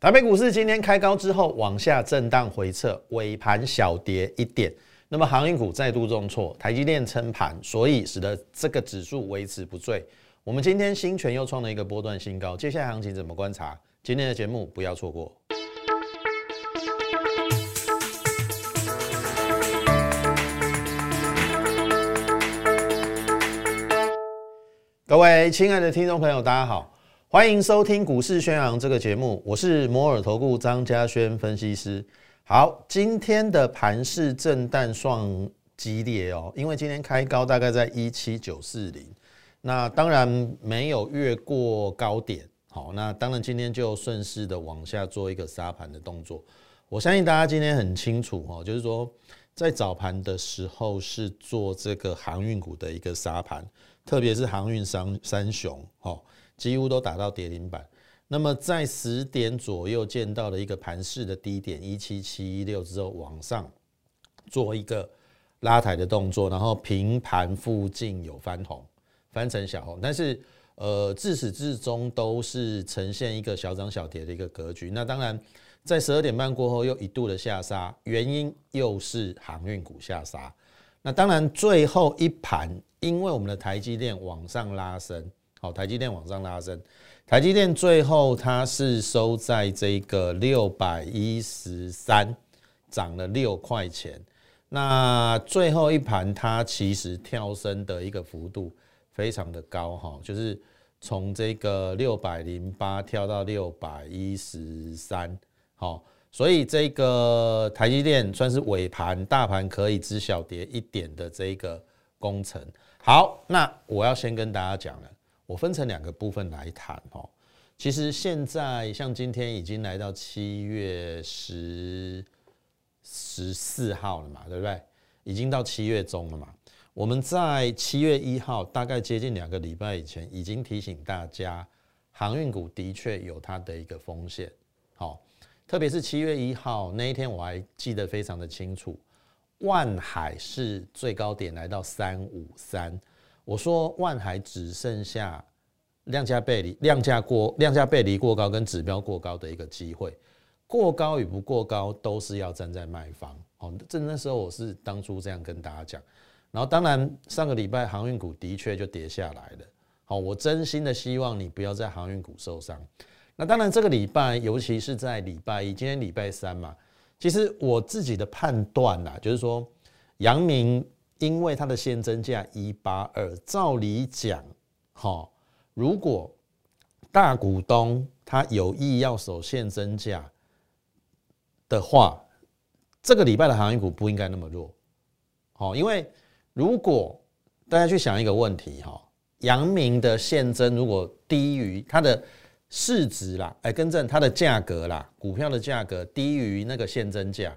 台北股市今天开高之后往下震荡回撤，尾盘小跌一点。那么航运股再度重挫，台积电撑盘，所以使得这个指数维持不坠。我们今天新权又创了一个波段新高，接下来行情怎么观察？今天的节目不要错过。各位亲爱的听众朋友，大家好。欢迎收听股市宣扬这个节目，我是摩尔投顾张嘉轩分析师。好，今天的盘市震荡算激烈哦，因为今天开高大概在一七九四零，那当然没有越过高点。好，那当然今天就顺势的往下做一个杀盘的动作。我相信大家今天很清楚哦，就是说在早盘的时候是做这个航运股的一个杀盘，特别是航运三三雄哦。几乎都打到跌停板，那么在十点左右见到了一个盘势的低点一七七一六之后，往上做一个拉抬的动作，然后平盘附近有翻红，翻成小红，但是呃自始至终都是呈现一个小涨小跌的一个格局。那当然在十二点半过后又一度的下杀，原因又是航运股下杀。那当然最后一盘，因为我们的台积电往上拉升。好，台积电往上拉升，台积电最后它是收在这个六百一十三，涨了六块钱。那最后一盘它其实跳升的一个幅度非常的高哈，就是从这个六百零八跳到六百一十三。好，所以这个台积电算是尾盘大盘可以知小跌一点的这个工程。好，那我要先跟大家讲了。我分成两个部分来谈哦。其实现在像今天已经来到七月十十四号了嘛，对不对？已经到七月中了嘛。我们在七月一号，大概接近两个礼拜以前，已经提醒大家，航运股的确有它的一个风险。好，特别是七月一号那一天，我还记得非常的清楚，万海是最高点来到三五三。我说万海只剩下量价背离、量价过、量价背离过高跟指标过高的一个机会，过高与不过高都是要站在卖方。哦，这那时候我是当初这样跟大家讲。然后当然上个礼拜航运股的确就跌下来了。好，我真心的希望你不要在航运股受伤。那当然这个礼拜，尤其是在礼拜一，今天礼拜三嘛，其实我自己的判断呐，就是说阳明。因为它的现增价一八二，照理讲，哈，如果大股东他有意要守现增价的话，这个礼拜的航运股不应该那么弱，好，因为如果大家去想一个问题，哈，阳明的现增如果低于它的市值啦，哎，更正它的价格啦，股票的价格低于那个现增价，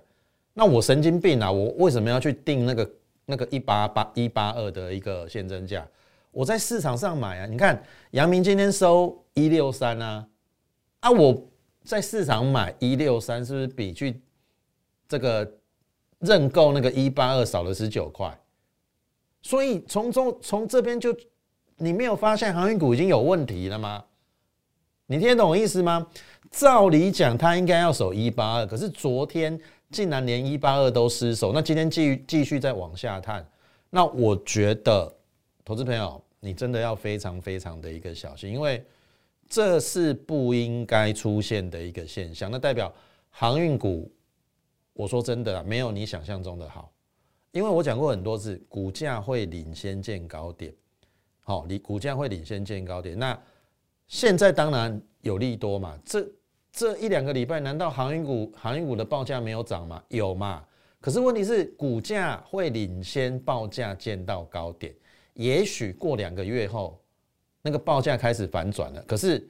那我神经病啊，我为什么要去定那个？那个一八八一八二的一个现增价，我在市场上买啊，你看阳明今天收一六三啊，啊我在市场买一六三，是不是比去这个认购那个一八二少了十九块？所以从中从这边就你没有发现航运股已经有问题了吗？你听得懂我意思吗？照理讲，它应该要守一八二，可是昨天。竟然连一八二都失守，那今天继继续再往下探，那我觉得投资朋友你真的要非常非常的一个小心，因为这是不应该出现的一个现象。那代表航运股，我说真的没有你想象中的好，因为我讲过很多次，股价会领先见高点，好，你股价会领先见高点。那现在当然有利多嘛，这。这一两个礼拜，难道航运股航运股的报价没有涨吗？有嘛？可是问题是，股价会领先报价见到高点，也许过两个月后，那个报价开始反转了。可是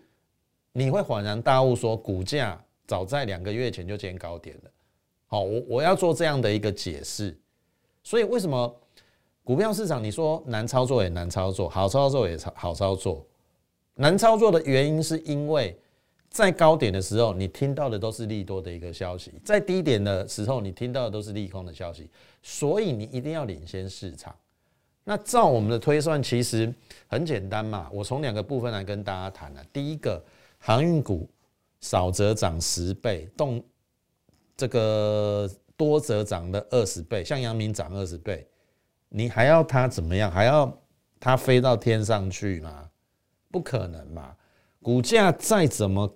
你会恍然大悟，说股价早在两个月前就见高点了。好，我我要做这样的一个解释。所以为什么股票市场你说难操作也难操作，好操作也操好操作？难操作的原因是因为。在高点的时候，你听到的都是利多的一个消息；在低点的时候，你听到的都是利空的消息。所以你一定要领先市场。那照我们的推算，其实很简单嘛。我从两个部分来跟大家谈了。第一个，航运股少则涨十倍，动这个多则涨了二十倍，像阳明涨二十倍，你还要它怎么样？还要它飞到天上去吗？不可能嘛！股价再怎么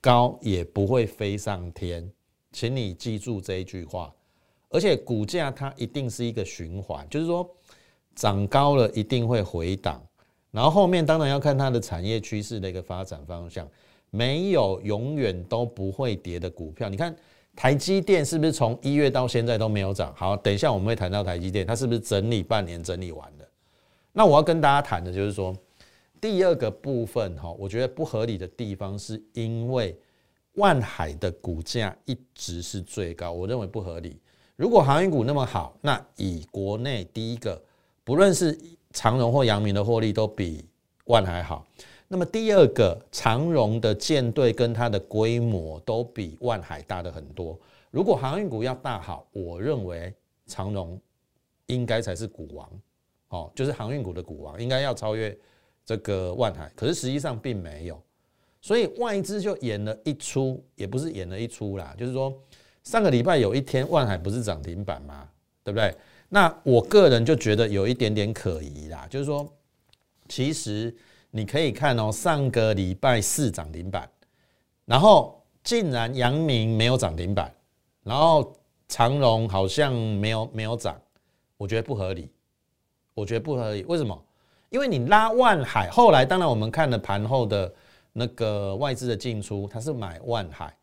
高也不会飞上天，请你记住这一句话。而且股价它一定是一个循环，就是说涨高了一定会回档，然后后面当然要看它的产业趋势的一个发展方向。没有永远都不会跌的股票。你看台积电是不是从一月到现在都没有涨？好，等一下我们会谈到台积电，它是不是整理半年整理完了？那我要跟大家谈的就是说，第二个部分哈，我觉得不合理的地方是因为万海的股价一直是最高，我认为不合理。如果航运股那么好，那以国内第一个，不论是长荣或阳明的获利都比万海好。那么第二个，长荣的舰队跟它的规模都比万海大的很多。如果航运股要大好，我认为长荣应该才是股王，哦，就是航运股的股王，应该要超越这个万海。可是实际上并没有，所以外资就演了一出，也不是演了一出啦，就是说。上个礼拜有一天，万海不是涨停板吗？对不对？那我个人就觉得有一点点可疑啦，就是说，其实你可以看哦，上个礼拜四涨停板，然后竟然阳明没有涨停板，然后长荣好像没有没有涨，我觉得不合理，我觉得不合理。为什么？因为你拉万海，后来当然我们看了盘后的那个外资的进出，他是买万海，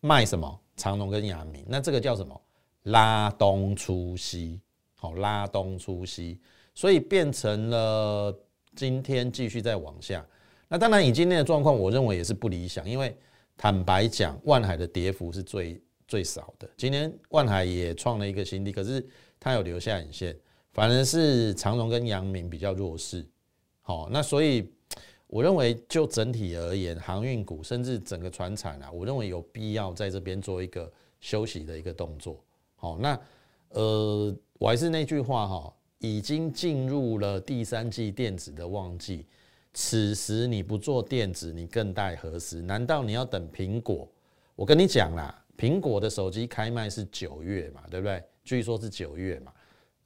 卖什么？长隆跟亚明，那这个叫什么？拉东出西，好，拉东出西，所以变成了今天继续再往下。那当然，以今天的状况，我认为也是不理想，因为坦白讲，万海的跌幅是最最少的。今天万海也创了一个新低，可是它有留下影线，反而是长荣跟阳明比较弱势。好，那所以。我认为就整体而言，航运股甚至整个船产啊，我认为有必要在这边做一个休息的一个动作。好，那呃，我还是那句话哈，已经进入了第三季电子的旺季，此时你不做电子，你更待何时？难道你要等苹果？我跟你讲啦，苹果的手机开卖是九月嘛，对不对？据说是九月嘛。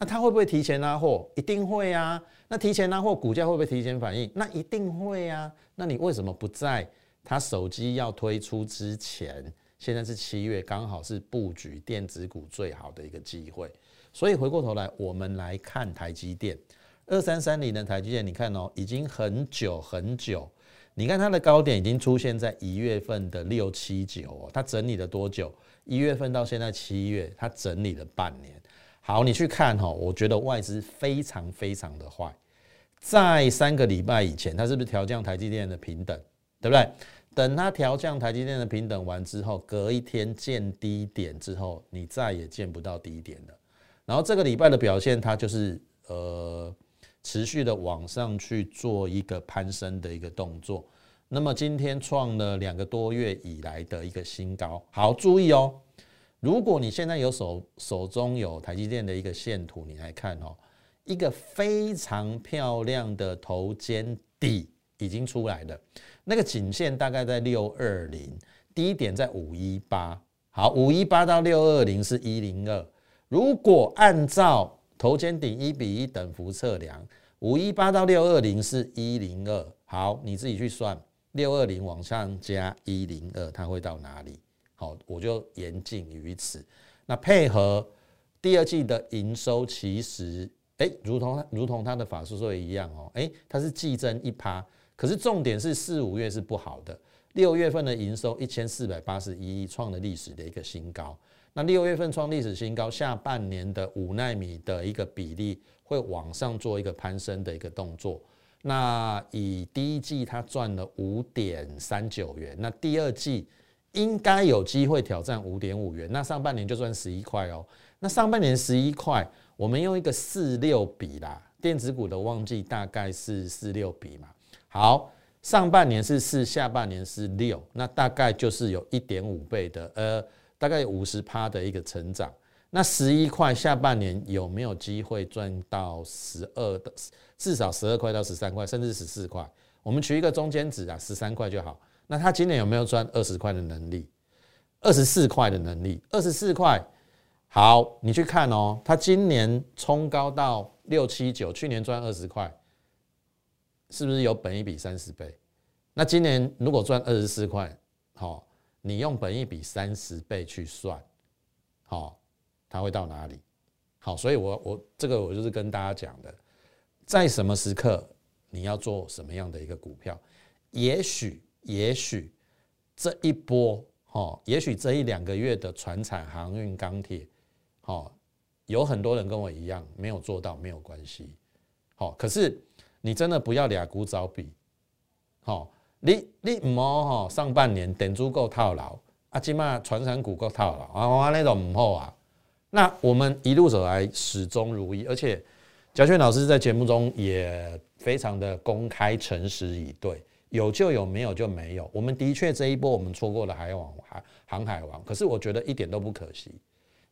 那他会不会提前拉货？一定会啊！那提前拉货，股价会不会提前反应？那一定会啊！那你为什么不在他手机要推出之前？现在是七月，刚好是布局电子股最好的一个机会。所以回过头来，我们来看台积电二三三零的台积电，你看哦，已经很久很久。你看它的高点已经出现在一月份的六七九哦，它整理了多久？一月份到现在七月，它整理了半年。好，你去看哈，我觉得外资非常非常的坏。在三个礼拜以前，它是不是调降台积电的平等，对不对？等它调降台积电的平等完之后，隔一天见低点之后，你再也见不到低点了。然后这个礼拜的表现，它就是呃持续的往上去做一个攀升的一个动作。那么今天创了两个多月以来的一个新高。好，注意哦。如果你现在有手手中有台积电的一个线图，你来看哦，一个非常漂亮的头肩底已经出来了，那个颈线大概在六二零，低点在五一八，好，五一八到六二零是一零二，如果按照头肩顶一比一等幅测量，五一八到六二零是一零二，好，你自己去算，六二零往上加一零二，它会到哪里？好，我就言尽于此。那配合第二季的营收，其实哎，如同如同它的法术税一样哦，哎，它是季增一趴。可是重点是四五月是不好的，六月份的营收一千四百八十一亿，创了历史的一个新高。那六月份创历史新高，下半年的五纳米的一个比例会往上做一个攀升的一个动作。那以第一季它赚了五点三九元，那第二季。应该有机会挑战五点五元，那上半年就算十一块哦。那上半年十一块，我们用一个四六比啦，电子股的旺季大概是四六比嘛。好，上半年是四，下半年是六，那大概就是有一点五倍的，呃，大概五十趴的一个成长。那十一块下半年有没有机会赚到十二的，至少十二块到十三块，甚至十四块？我们取一个中间值啊，十三块就好。那他今年有没有赚二十块的能力？二十四块的能力，二十四块。好，你去看哦，他今年冲高到六七九，去年赚二十块，是不是有本一比三十倍？那今年如果赚二十四块，好，你用本一比三十倍去算，好，它会到哪里？好，所以我我这个我就是跟大家讲的，在什么时刻你要做什么样的一个股票？也许也许这一波，哈，也许这一两个月的船产、航运、钢铁。哦，有很多人跟我一样没有做到，没有关系。好，可是你真的不要俩股找比。好，你你唔好哈，上半年等足够套牢，啊，起码船产股够套牢啊，那种唔好啊。那我们一路走来始终如一，而且贾轩老师在节目中也非常的公开诚实以对，有就有，没有就没有。我们的确这一波我们错过了海王海航海王，可是我觉得一点都不可惜。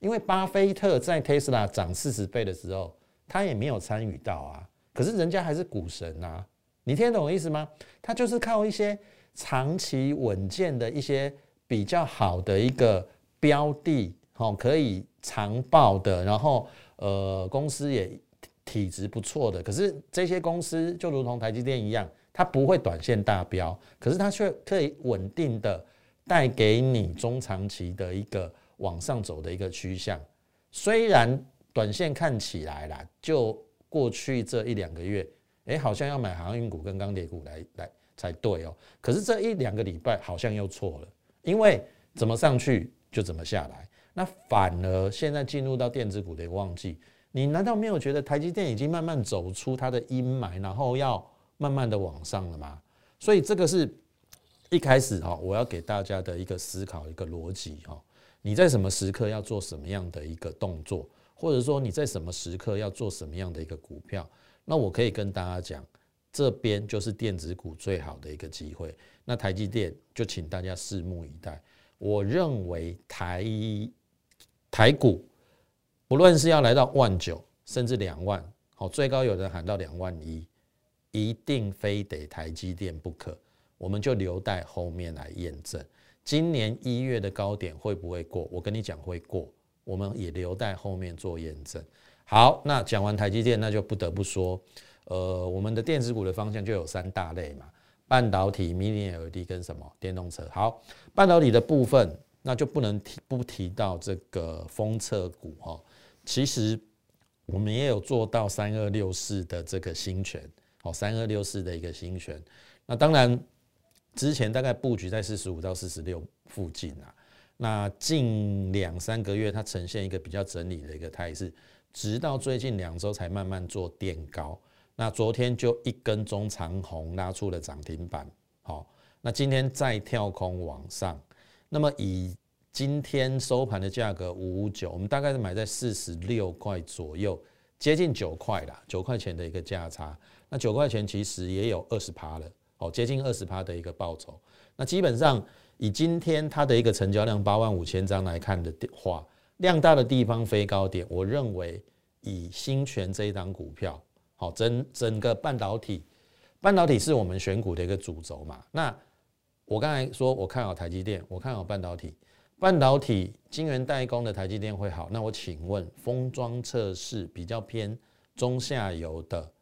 因为巴菲特在特斯拉涨四十倍的时候，他也没有参与到啊。可是人家还是股神呐，你听得懂我意思吗？他就是靠一些长期稳健的一些比较好的一个标的，哦，可以长报的，然后呃，公司也体质不错的。可是这些公司就如同台积电一样，它不会短线大标，可是它却可以稳定的带给你中长期的一个。往上走的一个趋向，虽然短线看起来啦，就过去这一两个月，哎，好像要买航运股跟钢铁股来来才对哦。可是这一两个礼拜好像又错了，因为怎么上去就怎么下来。那反而现在进入到电子股的旺季，你难道没有觉得台积电已经慢慢走出它的阴霾，然后要慢慢的往上了嘛？所以这个是一开始哈，我要给大家的一个思考一个逻辑哈。你在什么时刻要做什么样的一个动作，或者说你在什么时刻要做什么样的一个股票？那我可以跟大家讲，这边就是电子股最好的一个机会。那台积电就请大家拭目以待。我认为台台股不论是要来到万九，甚至两万，好，最高有人喊到两万一，一定非得台积电不可。我们就留待后面来验证。今年一月的高点会不会过？我跟你讲会过，我们也留待后面做验证。好，那讲完台积电，那就不得不说，呃，我们的电子股的方向就有三大类嘛：半导体、Mini LED 跟什么电动车。好，半导体的部分，那就不能提不提到这个封测股哈。其实我们也有做到三二六四的这个新权，好，三二六四的一个新权。那当然。之前大概布局在四十五到四十六附近啊，那近两三个月它呈现一个比较整理的一个态势，直到最近两周才慢慢做垫高。那昨天就一根中长红拉出了涨停板，好，那今天再跳空往上，那么以今天收盘的价格五五九，我们大概是买在四十六块左右，接近九块啦，九块钱的一个价差。那九块钱其实也有二十趴了。哦，接近二十趴的一个报酬。那基本上以今天它的一个成交量八万五千张来看的话，量大的地方飞高点。我认为以新权这一档股票，好整整个半导体，半导体是我们选股的一个主轴嘛。那我刚才说我看好台积电，我看好半导体，半导体晶圆代工的台积电会好。那我请问封装测试比较偏中下游的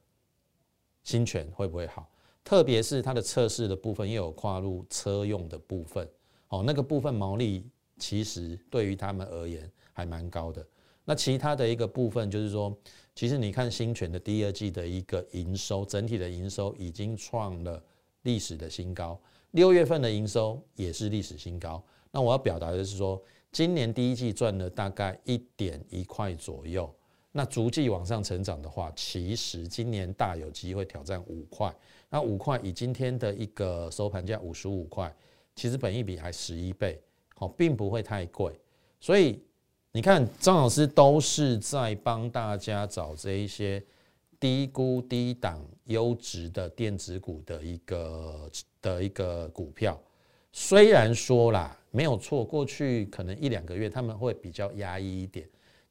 新权会不会好？特别是它的测试的部分，又有跨入车用的部分，哦，那个部分毛利其实对于他们而言还蛮高的。那其他的一个部分就是说，其实你看新泉的第二季的一个营收，整体的营收已经创了历史的新高，六月份的营收也是历史新高。那我要表达的是说，今年第一季赚了大概一点一块左右，那逐季往上成长的话，其实今年大有机会挑战五块。那五块以今天的一个收盘价五十五块，其实本益比还十一倍，好，并不会太贵。所以你看，张老师都是在帮大家找这一些低估低档优质的电子股的一个的一个股票。虽然说啦，没有错，过去可能一两个月他们会比较压抑一点，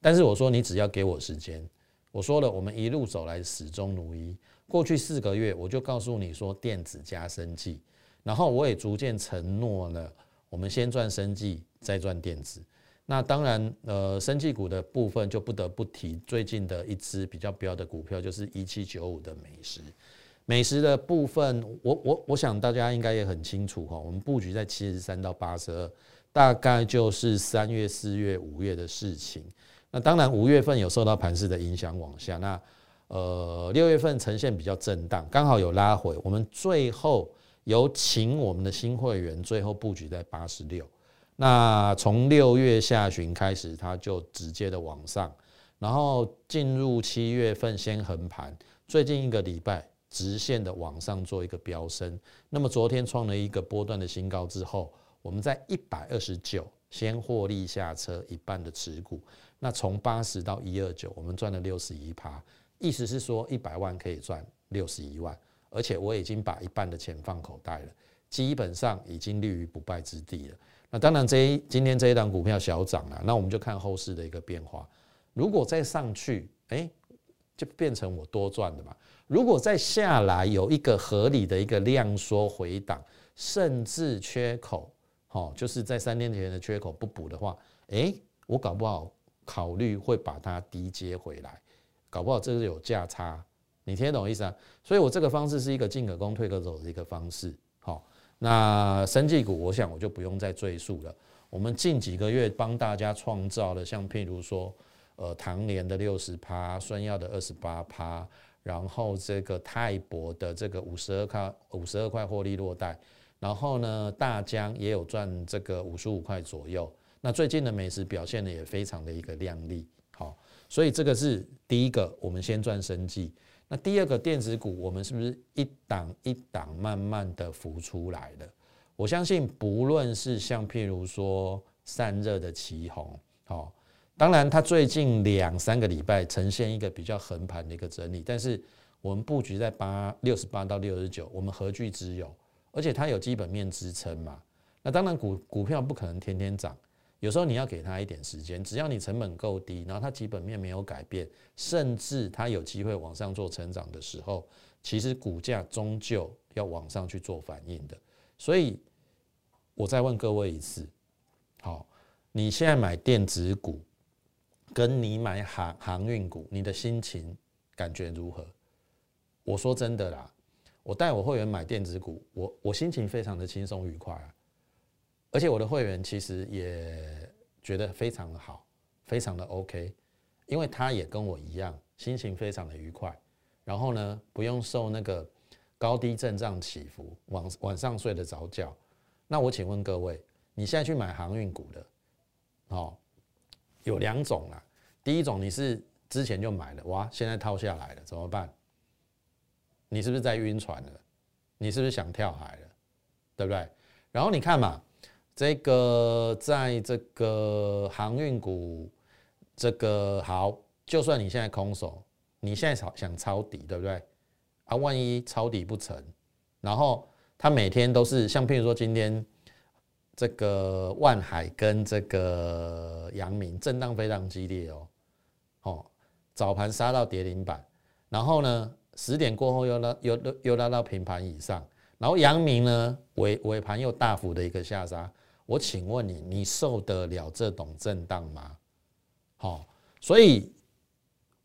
但是我说你只要给我时间，我说了，我们一路走来始终如一。过去四个月，我就告诉你说，电子加生计，然后我也逐渐承诺了，我们先赚生计，再赚电子。那当然，呃，生技股的部分就不得不提最近的一只比较标的股票，就是一七九五的美食。美食的部分，我我我想大家应该也很清楚哈，我们布局在七十三到八十二，大概就是三月、四月、五月的事情。那当然，五月份有受到盘势的影响往下，那呃六月份呈现比较震荡，刚好有拉回，我们最后有请我们的新会员最后布局在八十六。那从六月下旬开始，它就直接的往上，然后进入七月份先横盘，最近一个礼拜直线的往上做一个飙升。那么昨天创了一个波段的新高之后，我们在一百二十九先获利下车一半的持股。那从八十到一二九，我们赚了六十一趴，意思是说一百万可以赚六十一万，而且我已经把一半的钱放口袋了，基本上已经立于不败之地了。那当然，这今天这一档股票小涨了，那我们就看后市的一个变化。如果再上去，哎，就变成我多赚的嘛。如果再下来有一个合理的一个量缩回档，甚至缺口，好，就是在三天前的缺口不补的话，哎，我搞不好考虑会把它低接回来，搞不好这是有价差，你听得懂意思啊？所以我这个方式是一个进可攻退可守的一个方式，好。那生技股，我想我就不用再赘述了。我们近几个月帮大家创造了，像譬如说，呃，唐联的六十趴，孙药的二十八趴，然后这个泰博的这个五十二块五十二块获利落袋，然后呢，大疆也有赚这个五十五块左右。那最近的美食表现的也非常的一个亮丽，好，所以这个是第一个，我们先赚生计。那第二个电子股，我们是不是一档一档慢慢的浮出来的？我相信，不论是像譬如说散热的旗宏，好，当然它最近两三个礼拜呈现一个比较横盘的一个整理，但是我们布局在八六十八到六十九，我们何惧之有？而且它有基本面支撑嘛。那当然股股票不可能天天涨。有时候你要给他一点时间，只要你成本够低，然后它基本面没有改变，甚至它有机会往上做成长的时候，其实股价终究要往上去做反应的。所以，我再问各位一次：好，你现在买电子股，跟你买航航运股，你的心情感觉如何？我说真的啦，我带我会员买电子股，我我心情非常的轻松愉快啊。而且我的会员其实也觉得非常的好，非常的 OK，因为他也跟我一样，心情非常的愉快。然后呢，不用受那个高低震荡起伏，晚晚上睡得着觉。那我请问各位，你现在去买航运股的，哦，有两种啦。第一种你是之前就买了，哇，现在套下来了，怎么办？你是不是在晕船了？你是不是想跳海了？对不对？然后你看嘛。这个在这个航运股，这个好，就算你现在空手，你现在想想抄底，对不对？啊，万一抄底不成，然后它每天都是像譬如说今天这个万海跟这个阳明震荡非常激烈哦，哦，早盘杀到跌停板，然后呢十点过后又拉又又又拉到平盘以上，然后阳明呢尾尾盘又大幅的一个下杀。我请问你，你受得了这种震荡吗？好，所以，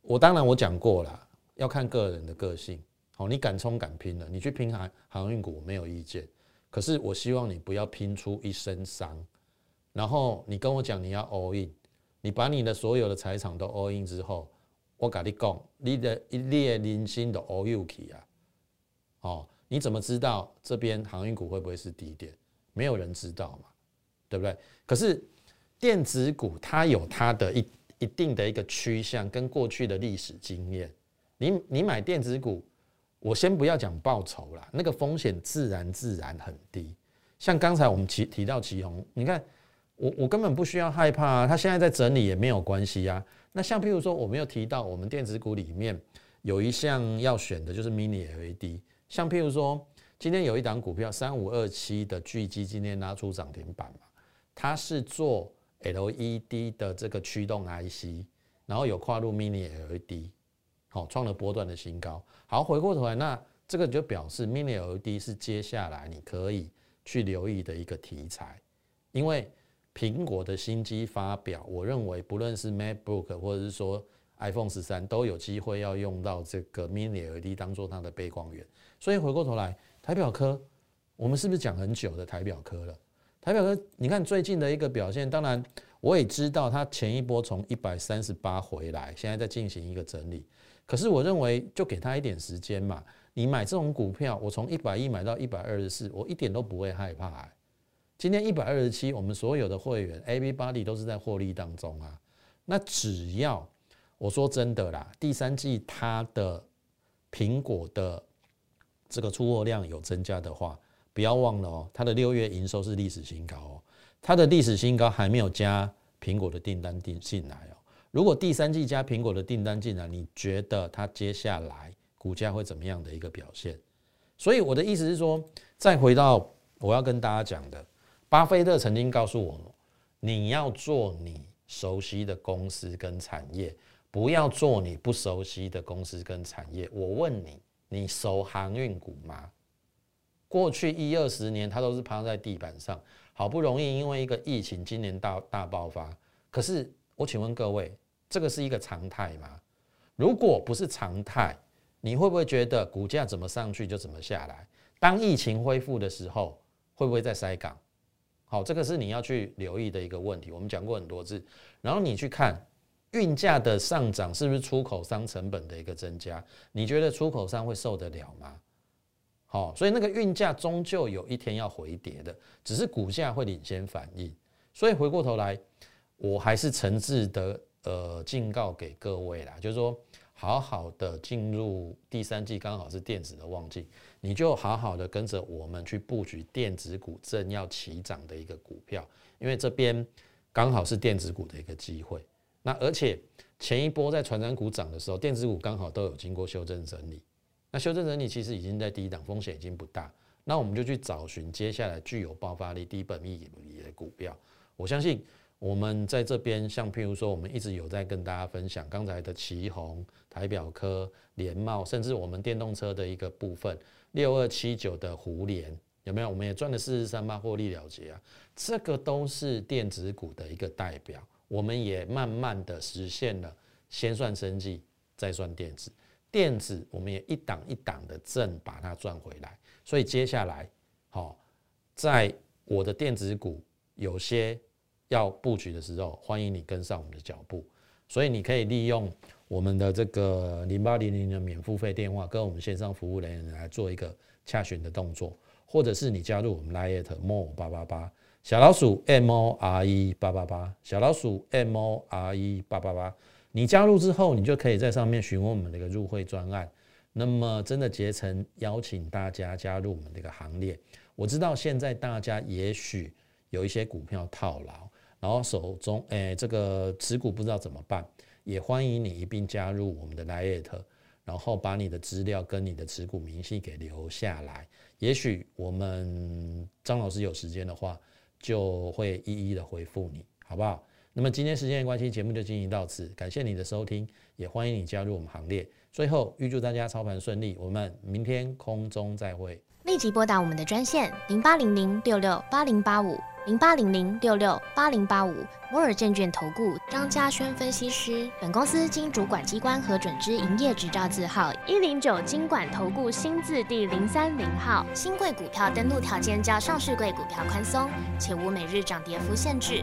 我当然我讲过了，要看个人的个性。好，你敢冲敢拼的，你去拼航航运股我没有意见。可是我希望你不要拼出一身伤。然后你跟我讲你要 all in，你把你的所有的财产都 all in 之后，我跟你讲，你的一列零星的 all you 起啊，哦，你怎么知道这边航运股会不会是低点？没有人知道嘛。对不对？可是电子股它有它的一一定的一个趋向，跟过去的历史经验。你你买电子股，我先不要讲报酬啦，那个风险自然自然很低。像刚才我们提提到旗宏，你看我我根本不需要害怕啊，它现在在整理也没有关系啊。那像譬如说，我没有提到我们电子股里面有一项要选的就是 Mini LED，像譬如说今天有一档股票三五二七的巨基，今天拉出涨停板嘛。它是做 LED 的这个驱动 IC，然后有跨入 Mini LED，好创了波段的新高。好，回过头来，那这个就表示 Mini LED 是接下来你可以去留意的一个题材，因为苹果的新机发表，我认为不论是 MacBook 或者是说 iPhone 十三，都有机会要用到这个 Mini LED 当做它的背光源。所以回过头来，台表科，我们是不是讲很久的台表科了？台表哥，你看最近的一个表现，当然我也知道它前一波从一百三十八回来，现在在进行一个整理。可是我认为就给他一点时间嘛。你买这种股票，我从一百一买到一百二十四，我一点都不会害怕。今天一百二十七，我们所有的会员 A、B、八 D 都是在获利当中啊。那只要我说真的啦，第三季它的苹果的这个出货量有增加的话，不要忘了哦，它的六月营收是历史新高哦，它的历史新高还没有加苹果的订单进进来哦。如果第三季加苹果的订单进来，你觉得它接下来？股价会怎么样的一个表现？所以我的意思是说，再回到我要跟大家讲的，巴菲特曾经告诉我，你要做你熟悉的公司跟产业，不要做你不熟悉的公司跟产业。我问你，你熟航运股吗？过去一二十年，它都是趴在地板上，好不容易因为一个疫情，今年大大爆发。可是我请问各位，这个是一个常态吗？如果不是常态，你会不会觉得股价怎么上去就怎么下来？当疫情恢复的时候，会不会再塞港？好，这个是你要去留意的一个问题。我们讲过很多次。然后你去看运价的上涨是不是出口商成本的一个增加？你觉得出口商会受得了吗？好，所以那个运价终究有一天要回跌的，只是股价会领先反应。所以回过头来，我还是诚挚的呃警告给各位啦，就是说。好好的进入第三季，刚好是电子的旺季，你就好好的跟着我们去布局电子股正要起涨的一个股票，因为这边刚好是电子股的一个机会。那而且前一波在传染股涨的时候，电子股刚好都有经过修正整理。那修正整理其实已经在低档，风险已经不大。那我们就去找寻接下来具有爆发力、低本益比的股票。我相信。我们在这边，像譬如说，我们一直有在跟大家分享刚才的旗宏、台表科、联茂，甚至我们电动车的一个部分，六二七九的湖联有没有？我们也赚了四十三八获利了结啊，这个都是电子股的一个代表。我们也慢慢的实现了，先算生计，再算电子，电子我们也一档一档的正把它赚回来。所以接下来，好，在我的电子股有些。要布局的时候，欢迎你跟上我们的脚步。所以你可以利用我们的这个零八零零的免付费电话，跟我们线上服务人员来做一个洽询的动作，或者是你加入我们 Lite More 八八八小老鼠 M O R E 八八八小老鼠 M O R E 八八八。你加入之后，你就可以在上面询问我们的一个入会专案。那么真的结成邀请大家加入我们这个行列。我知道现在大家也许有一些股票套牢。然后手中诶，这个持股不知道怎么办，也欢迎你一并加入我们的 l i t 然后把你的资料跟你的持股明细给留下来。也许我们张老师有时间的话，就会一一的回复你，好不好？那么今天时间的关系，节目就进行到此，感谢你的收听，也欢迎你加入我们行列。最后预祝大家操盘顺利，我们明天空中再会。立即拨打我们的专线零八零零六六八零八五。零八零零六六八零八五摩尔证券投顾张嘉轩分析师，本公司经主管机关核准之营业执照字号一零九金管投顾新字第零三零号。新贵股票登录条件较上市贵股票宽松，且无每日涨跌幅限制。